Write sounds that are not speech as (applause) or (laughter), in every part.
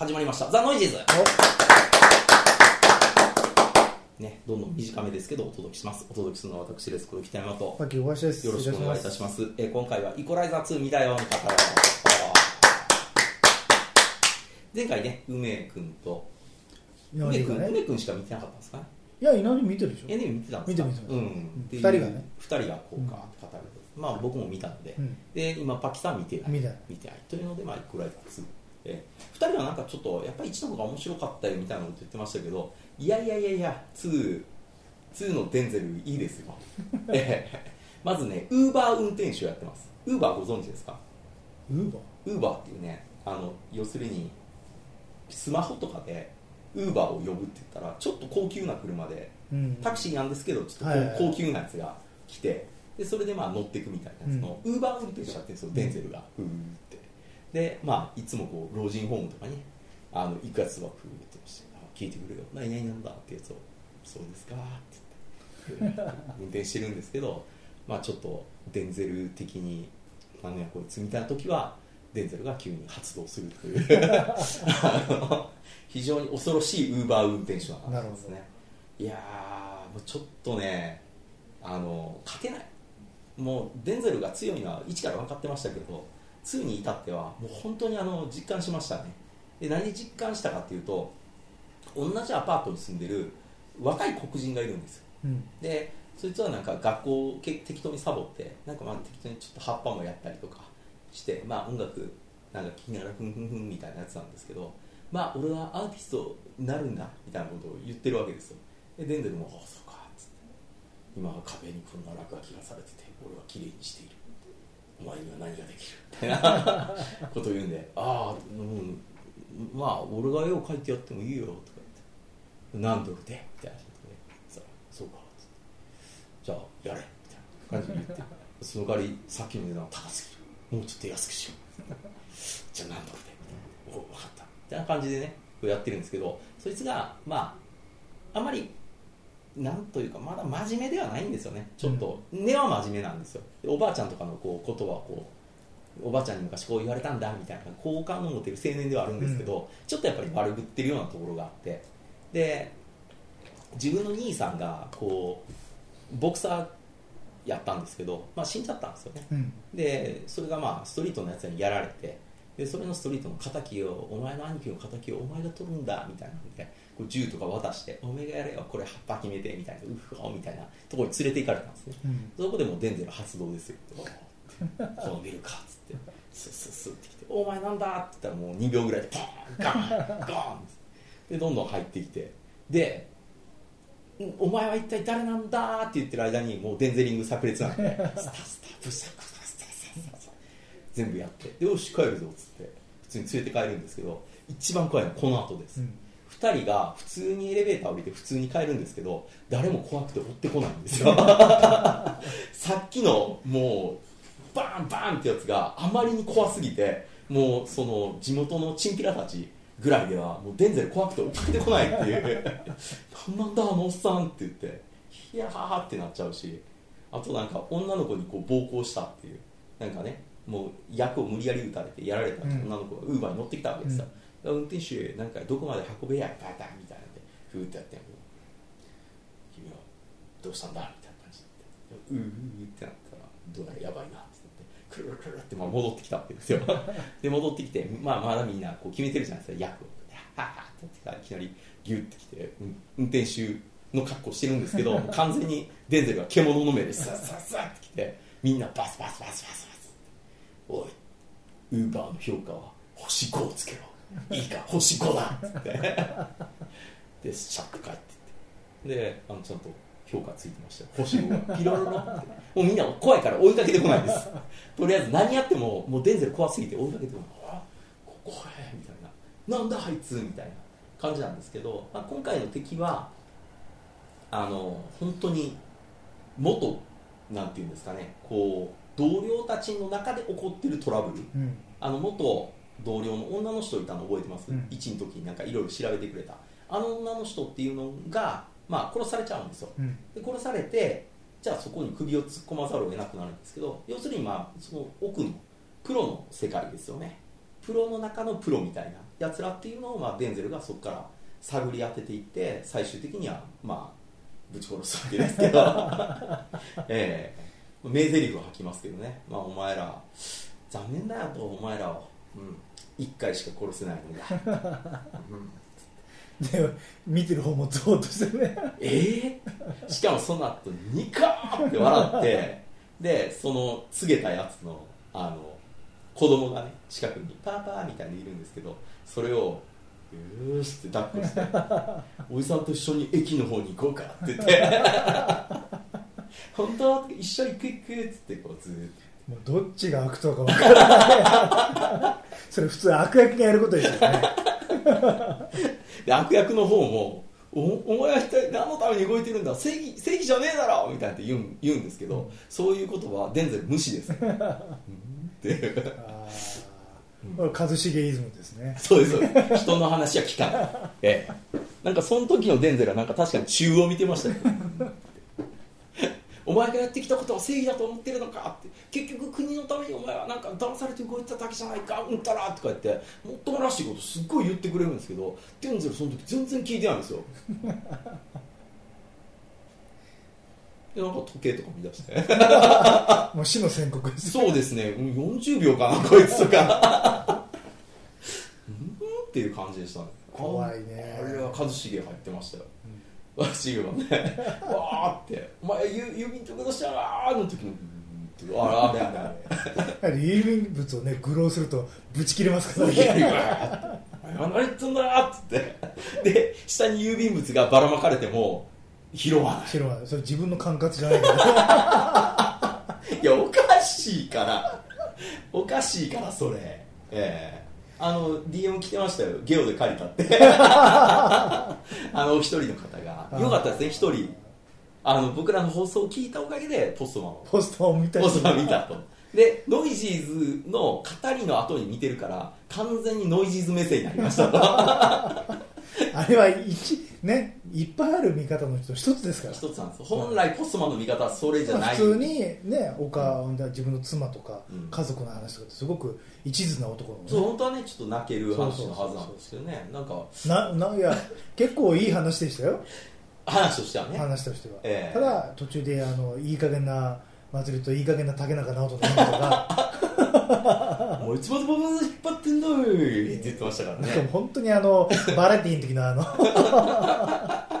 始まりました。ザ・ノイジーズ。ねどんどん短めですけどお届けします。お届けするのは私です。これ北山と。さっき小林です。よろしくお願いいたします。えー今回はイコライザー2見たよの方。前回ね梅君と。稲梅君梅君しか見てなかったんですかね。いや稲荷見てるでしょ。えね見てたんですか。見て見てうん。二人がね。2人がこうか語るまあ僕も見たので、うん。で今パキさん見てない。見てない。見てない。というのでまあイコライザー2えー、2人はなんかちょっとやっぱり1の方が面白かったよみたいなこと言ってましたけどいやいやいやいや2 2のデンゼルいいですよ、(laughs) えーまずねウーバー運転手をやってます。ウーバーご存知ですか？ウーバウーバーっていうねあの要するにスマホとかでウーバーを呼ぶって言ったらちょっと高級な車でーうん。タクシーなんですけどちょっと高級なやつが来てでそれでまあ乗っていくみたいなやつのウーバー運転手やってるんですよデンゼルが。ふーってでまあいつもこう老人ホームとかにあの行くやつはふーってしてあ聞いてくれよ。何々なんだってやつを。そうですか。って言って。運転してるんですけどまあちょっとデンゼル的にあのやこいつみたいな時はデンゼルが急に発動するという。(laughs) 非常に恐ろしいウーバー運転手なんですね。いやーもうちょっとねあの勝てない。もうデンゼルが強いのは1から分かってましたけど2に至ってはもう本当にあの実感しましたね。で何で実感したかっていうと同じアパートに住んでる若い黒人がいるんです。ようん。でそいつはなんか学校をけ適当にサボってなんかまあ適当にちょっと葉っぱもやったりとかしてまあ音楽なんか聴きながらふんふんふんみたいなやつなんですけどまあ俺はアーティストになるんだみたいなことを言ってるわけですよ。でデンゼルも「ああそうか」っつって。今は壁にこんな落書きがされてて俺は綺麗にしているお前には何ができる？みたいなことを言うんで「ああうん。まあ俺が絵を描いてやってもいいよ」とか言って「何ドルで?」みたいなことで「そう。そうか」っつってじゃあやれ。みたいな感じで言って。その代わりさっきの値段高すぎる。もうちょっと安くしよう。じゃあ何ドルで？みたいな。お分かった。みたいな感じでねやってるんですけど。そいつがまああまりなんというかまだ真面目ではないんですよね。ちょっと根は真面目なんですよ。でおばあちゃんとかのこうことはこうおばあちゃんに昔こう言われたんだみたいな好感を持てる青年ではあるんですけど、ちょっとやっぱり悪ぶってるようなところがあって。で自分の兄さんがこうボクサーやったんですけど、まあ、死んじゃったんですよね。うん。でそれがまあストリートのやつにやられて。でそれのストリートの敵をお前の兄貴の敵をお前が取るんだみたいなので銃とか渡してお前がやれよこれ葉っぱ決めてみたいなうふほみたいなところに連れて行かれたんですね。うん。そこでもうデンゼル発動ですよ。このビルかっつって。スッスッスッってきて「お前なんだ?」って言ったらもう2秒ぐらいでポーンガンガンでどんどん入ってきて。で「お前は一体誰なんだ?」って言ってる間にもうデンゼリング炸裂なんでスタスタブサクサスタスタスタ全部やって。でよし帰るぞっつって。普通に連れて帰るんですけど一番怖いのはこの後です、うん2人が普通にエレベーター降りて普通に帰るんですけど誰も怖くて追ってこないんですよ。(laughs) さっきのもうバーンバーンってやつがあまりに怖すぎてもうその地元のチンピラたちぐらいではもうデンゼル怖くて追っかけてこないっていうなんなんだあのおっさんって言ってヒヤハハってなっちゃうしあとなんか女の子にこう暴行したっていう。なんかねもう役を無理やり打たれてやられた女の子がウーバーに乗ってきたわけですよ、運転手なんかどこまで運べやバタンみたいなんでふーってやってん君はどうしたんだみたいな感じでうーうーってなったらどうやらやばいなって言ってくるくるってまあ戻ってきたわけですよ。で戻ってきて、まあ、まだみんなこう決めてるじゃないですか役を。はっはってやっていきなりギュッてきて、うん運転手の格好してるんですけど完全にデンゼルが獣の目でさっさっさってきてみんな (laughs) バスバスバスバスバスおいウーバーの評価は星5をつけろいいか星5だ。っつってでシャッと帰ってって。であのちゃんと評価ついてましたよ。星5が。ピロロロってもうみんな怖いから追いかけてこないです。とりあえず何やってももうデンゼル怖すぎて追いかけてこない。あここへみたいな。なんだあいつみたいな。感じなんですけど、まあ、今回の敵はあの本当に元なんていうんですかね。こう同僚たちの中で起こってるトラブル。うん。あの元同僚の女の人いたの覚えてます、うん。1の時になんかいろいろ調べてくれた。あの女の人っていうのが、まあ、殺されちゃうんですよ。うん。で殺されてじゃあそこに首を突っ込まざるを得なくなるんですけど要するにまあその奥のプロの世界ですよね。ププロの中のプロみたいなやつらっていうのを、まあ、デンゼルがそこから探り当てていって最終的にはまあぶち殺すわけですけど、(laughs) ええ。名台詞を吐きますけどね、まあ、お前ら残念だよとお前らを、うん、1回しか殺せないのが、う (laughs) んで見てる方もゾーッとしてね。えー、しかもその後ニカーって笑ってでその告げたやつのあの子供がね近くにパーパーみたいにいるんですけどそれをよーしって抱っこしておじさんと一緒に駅の方に行こうかって言って。本当？一緒に行く行くっつってこうずーっもうどっちが悪党か分からない。(laughs) それ普通悪役がやることですよね。と (laughs) で悪役の方もおお前は一体何のために動いてるんだ？正義正義じゃねえだろ？みたいなって言うん言うんですけど、そういうことはデンゼル無視です、うん。っていうこれ一茂イズムですね。そうですそうです。人の話は聞かない、ええ、なんかその時のデンゼルはなんか確かに中を見てましたよお前がやってきたことは正義だと思ってるのかって。結局国のためにお前はなんか騙されて動いてただけじゃないか。うんたらとか言ってもっともらしいことすっごい言ってくれるんですけどデンゼルその時全然聞いてないんですよ。でなんか時計とか見出して。もう死の宣告ですそうですね、うん40秒かな、(laughs) こいつとか。(laughs) うん？っていう感じでしたね。怖いね。あれは一茂入ってましたよ。一茂はね、(laughs) わーって、お前、郵郵便局の下がーの時に、うんって、あれあれあれ郵便物をね愚弄するとぶち切れますからね (laughs) や何言ってんだーっつって。で、下に郵便物がばらまかれても、拾わない。白はそれ自分の管轄じゃないから (laughs) いや、おかしいから。おかしいから、それ。ええあの、DM 来てましたよ。ゲオで借りたって。(laughs) あの、お一人の方が。よかったですね、一人。あの、僕らの放送を聞いたおかげで、ポストマンを。ポストを見たりポストマン見たと。で、ノイジーズの語りの後に見てるから、完全にノイジーズ目線になりましたと。(laughs) あれは一ねいっぱいある見方の人一つですから一つなんですよ。本来ポストマンの見方はそれじゃない。普通にね岡、自分の妻とか、うん家族の話とかってすごく一途な男のそう、ね本当はね、ちょっと泣ける話のはずなんですけどね。なんか、なないや結構いい話でしたよ (laughs) 話としてはね。話としては、ええただ途中であのいい加減な祭りといい加減な竹中直人の演技とか。(laughs) もういつまでも引っ張ってんだいって言ってましたからね。本当にあのバラエティーの時のあの。(laughs)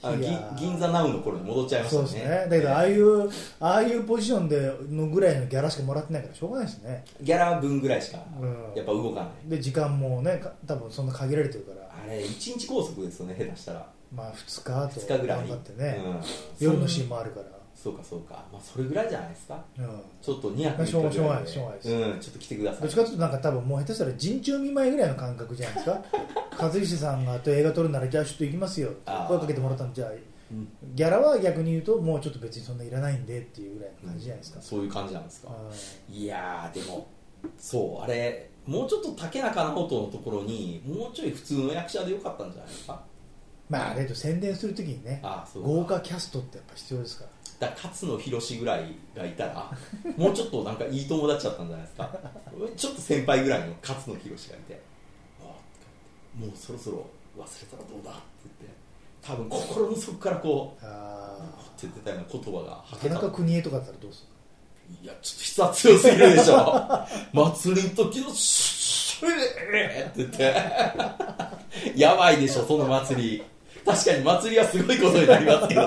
あの銀座ナウの頃に戻っちゃいましたね。そうですね。だけどああいうああいうポジションでのぐらいのギャラしかもらってないからしょうがないですね。ギャラ分ぐらいしか、うん。やっぱ動かない。で時間もねか多分そんな限られてるから。あれ、1日拘束ですよね、下手したら。まあ2日と2日ぐらい。頑張ってね、うん。夜のシーンもあるからそうかそうか。まあ、それぐらいじゃないですか。うん。ちょっと2泊まあしょう3日ぐらいで。しょうがないしうん、ちょっと来てください。どっちかというとなんか多分もう下手したら陣中見舞いぐらいの感覚じゃないですか。(laughs) 和石さんがあと映画撮るならじゃあちょっと行きますよ。声かけてもらったんでじゃあうん。ギャラは逆に言うともうちょっと別にそんないらないんでっていうぐらいの感じじゃないですか、そういう感じなんですか。あいやーでもそうあれもうちょっと竹中直人のところにもうちょい普通の役者でよかったんじゃないですか。まあだけど宣伝するときにね豪華キャストってやっぱ必要ですからだ勝野博ぐらいがいたら (laughs) もうちょっとなんかいい友達だったんじゃないですかちょっと先輩ぐらいの勝野博がいてもうそろそろ忘れたらどうだって言って多分心の底からこうあって言ってたような言葉があ田吐けた中邦衛とかだったらどうするいや、ちょっと筆圧強すぎるでしょ。祭りの時のシューって言って。やばいでしょ、その祭り。確かに祭りはすごいことになりますけど。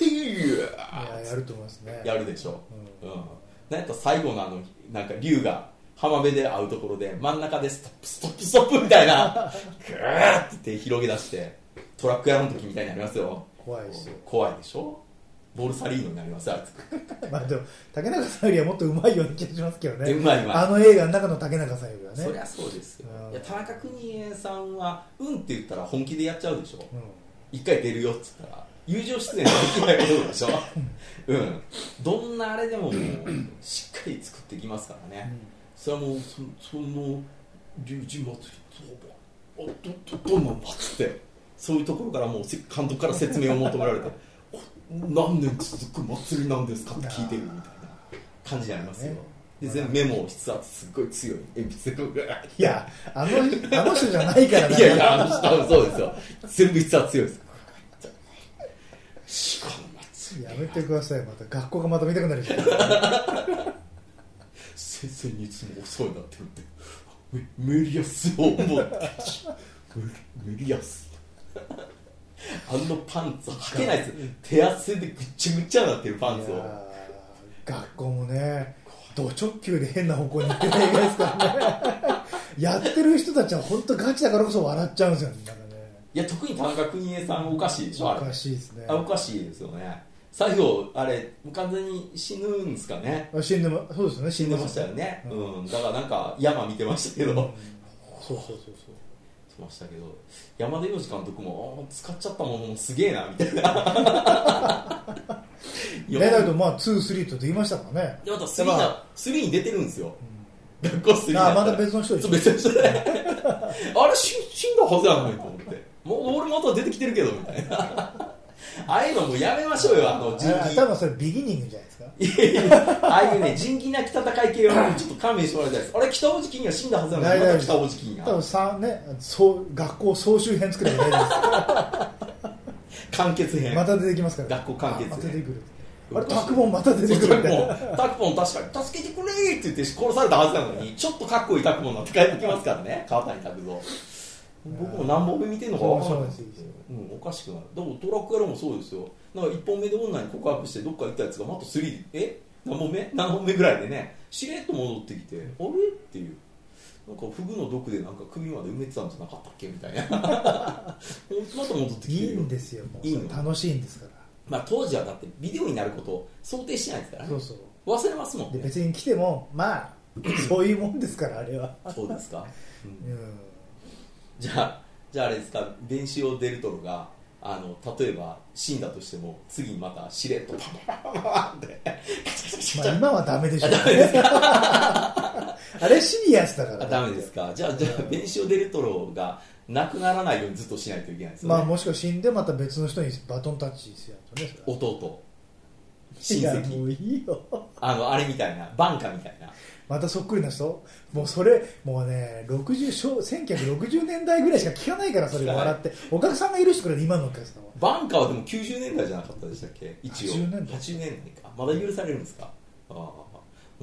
せーいややると思いますね。やるでしょ。ううん。なんやったら最後のあの、なんか竜が浜辺で会うところで真ん中でストップ、ストップ、ストップみたいな、グーって手広げ出して、トラックやろの時みたいになりますよ。怖いですよ。怖いでしょ。ボルサリーノになりますよ、あいつ。(laughs) まあでも竹中さんよりはもっとうまいような気がしますけどね。うまいうまいあの映画の中の竹中さんよりはね。そりゃそうですよ。うん。いや田中邦衛さんはうんって言ったら本気でやっちゃうでしょ。うん。一回出るよっつったら友情出演できないことでしょ？うん。どんなあれでもしっかり作っていきますからね、それはもうそその龍神祭りとはあどどどんなんだっつってそういうところからもうせ監督から説明を求められて (laughs) お何年続く祭りなんですかって聞いてるみたいな感じになりますよ、ね。で全部メモを筆圧すっごい強い鉛筆でこいやあのあの人じゃないからね。いやいやあの人はそうですよ。全部筆圧強いですしかも松やめてくださいまた。学校がまた見たくなるじゃん。先生にいつもお世話になってるって。メメリアスを思って。メメリアスあのパンツ履けないです。手汗でぐっちゃぐちゃになってるパンツを。いやー学校もねド直球で変な方向に行ってないですからね。やってる人たちは本当ガチだからこそ笑っちゃうんですよねいや特に田中邦衛さんおかしいでしょおかしいですね。あおかしいですよね。最後あれ完全に死ぬんですかね。死んでまそうですよね死んでましたよね、うん。だからなんか山見てましたけど、うんそうそうそうそう。しましたけど。山田洋次監督も使っちゃったものもすげえなみたいな。い (laughs) やね、だけどまあ2、3とできましたからね。でまた3まが3に出てるんですよ、学校3ああ、また別の人で別の人。で (laughs) あれ死死んだはずやのにと思ってもう俺また出てきてるけどみたいな (laughs) ああいうのもうやめましょうよあの人あ気多分それビギニングじゃないですか？いやいやああいうね仁義なき戦い系はちょっと勘弁してもらいたいですあれ北大路金が死んだはずなのにまた北大路金多分がさね、そう学校総集編作ればいい完結編です。また出てきますから。学校完結編あまた出てくる。あれ、タクボンまた出てくるみたいな。タクポン確かに助けてくれーって言って殺されたはずなのにちょっとかっこいいタクポンになって帰ってきますからね川谷拓三僕も何本目見てんのか分からない。です。ようん、おかしくなるでもトラック野郎もそうですよ。なんか1本目で女に告白してどっか行ったやつがまた3え？何本目？何本目ぐらいでね。しれっと戻ってきてあれ？っていう。なんかフグの毒でなんか首まで埋めてたんじゃなかったっけ？みたいな。(laughs) また戻ってきていいんですよ、もう。いいの？楽しいんですから。まあ当時はだってビデオになることを想定してないですからね。そうそう。忘れますもんで、ね別に来ても、まあ、(laughs) そういうもんですから、あれは。そうですか、うん。うん。じゃあじゃああれですかベンシオ・デルトロがあの例えば死んだとしても次にまたしれっとパンパンパンパンパンってまあ、今はダメでしょあダメです (laughs) あれシリアスだから。あダメですか？じゃあじゃあベンシオ・デルトロがなくならないようにずっとしないといけないですよね、まあ、もしくは死んでまた別の人にバトンタッチしやるとね。それは弟親いや、も戚ういいよ。あのあれみたいなバンカみたいな。またそっくりな人？もうそれもうね60小1960年代ぐらいしか聞かないからそれ。が笑って。お客さんがいる人から今のお客さんは。バンカはでも90年代じゃなかったでしたっけ？一応。80年代。80年代か。まだ許されるんですか？ああ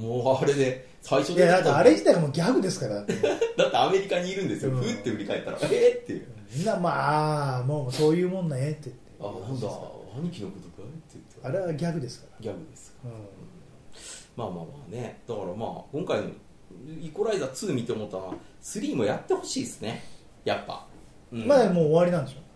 もうあれで最初でいやだってあれ自体がもうギャグですから。(laughs) だってアメリカにいるんですよ、うん。ふって振り返ったら、えー、っていう、みんなまあもうそういうもんねって言って。あなんだ、兄貴のことかって言って、あれはギャグですかギャグですか、ら、まあまあまあね、だからまあ、今回のイコライザー2見て思ったのは、3もやってほしいですね、やっぱ。ううん。ん、まあもう終わりなんでしょ。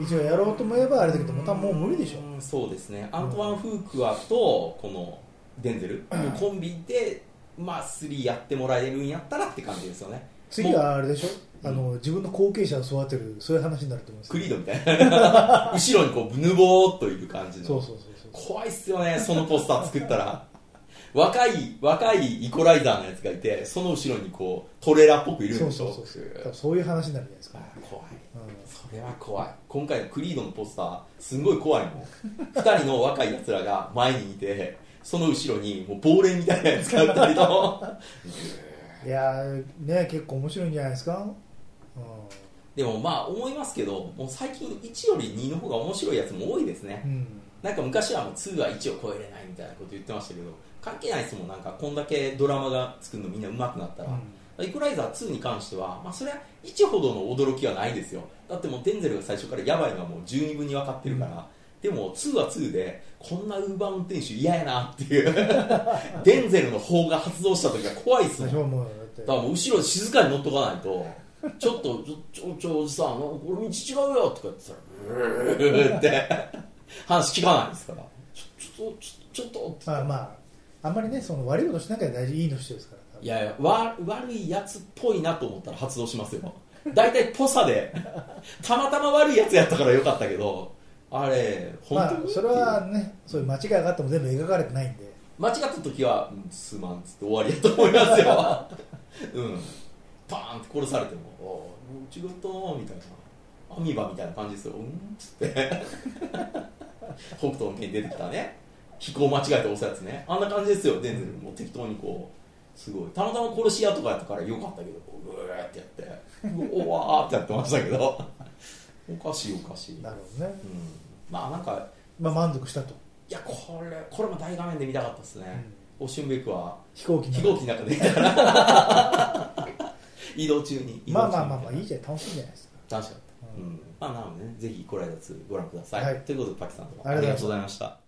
一応やろうと思えばあれだけどまたもう無理でしょ。うんそうですね、アントワン・フークアとこのデンゼル、コンビで、まあ、3やってもらえるんやったらって感じですよね。次はあれでしょ？あの自分の後継者を育てるそういう話になると思うんですクリードみたいな。(laughs) 後ろにこうぬぼーっといる感じの。そうそうそう怖いっすよねそのポスター作ったら。(laughs) 若い若いイコライザーのやつがいてその後ろにこうトレーラーっぽくいるんそうでしょ？そうそうそうそう。いう話になるじゃないですか、あ怖い。うん。それは怖い。今回のクリードのポスターすんごい怖いもん。2人の若いやつらが前にいてその後ろにもう亡霊みたいなやつがいたりと (laughs) いやーね結構面白いんじゃないですか、うでもまあ思いますけどもう最近1より2の方が面白いやつも多いですね、んうん、なんか昔はもう2は1を超えれないみたいなこと言ってましたけど関係ないですもん。なんかこんだけドラマが作るのみんな上手くなったら、イコライザー2に関しては、まあ、それは1ほどの驚きはないですよ。だってもうデンゼルが最初からやばいのはもう十二分に分かってるから、でも2は2でこんなウーバー運転手嫌やなっていう。(laughs) デンゼルの方が発動した時は怖いっすもん。最初はもうだからもう後ろ静かに乗っとかないとちょっとちょちょおじさんこれ道違うよとか言ってたらうーって。話聞かないですから。ちょちょっとちょっとまあまああんまりねその悪いことしなきゃ大事いいの人ですからいやいやわ悪いやつっぽいなと思ったら発動しますよ。大体ぽさでたまたま悪いやつやったからよかったけどあれ本当に、まあそれはねそういう間違いがあっても全部描かれてないんで。間違った時は「うんすまん」っつって終わりやと思いますよ。(laughs) うん。パーンって殺されても「ああ違ったな」みたいなアミバみたいな感じですよ「うん」っつって。北斗の拳に出てきたね。飛行間違えて押すやつね。あんな感じですよ。デンゼルもう適当にこうすごい。たまたま殺し屋とかやったからよかったけどうーってやって。うわーってやってましたけどおかしいおかしい、うん、なるほどね、まあなんかまあ、満足したと、いやこれこれも大画面で見たかったですね、オシュンベックは飛行機の飛行機の中で見たから。(laughs) 移動中に移動中に。まあまあまあまあいいじゃん。楽しいんじゃないですか。楽しかった、うん。まあなのでねぜひこれら2ご覧ください、はい。ということでパキさんありがとうございました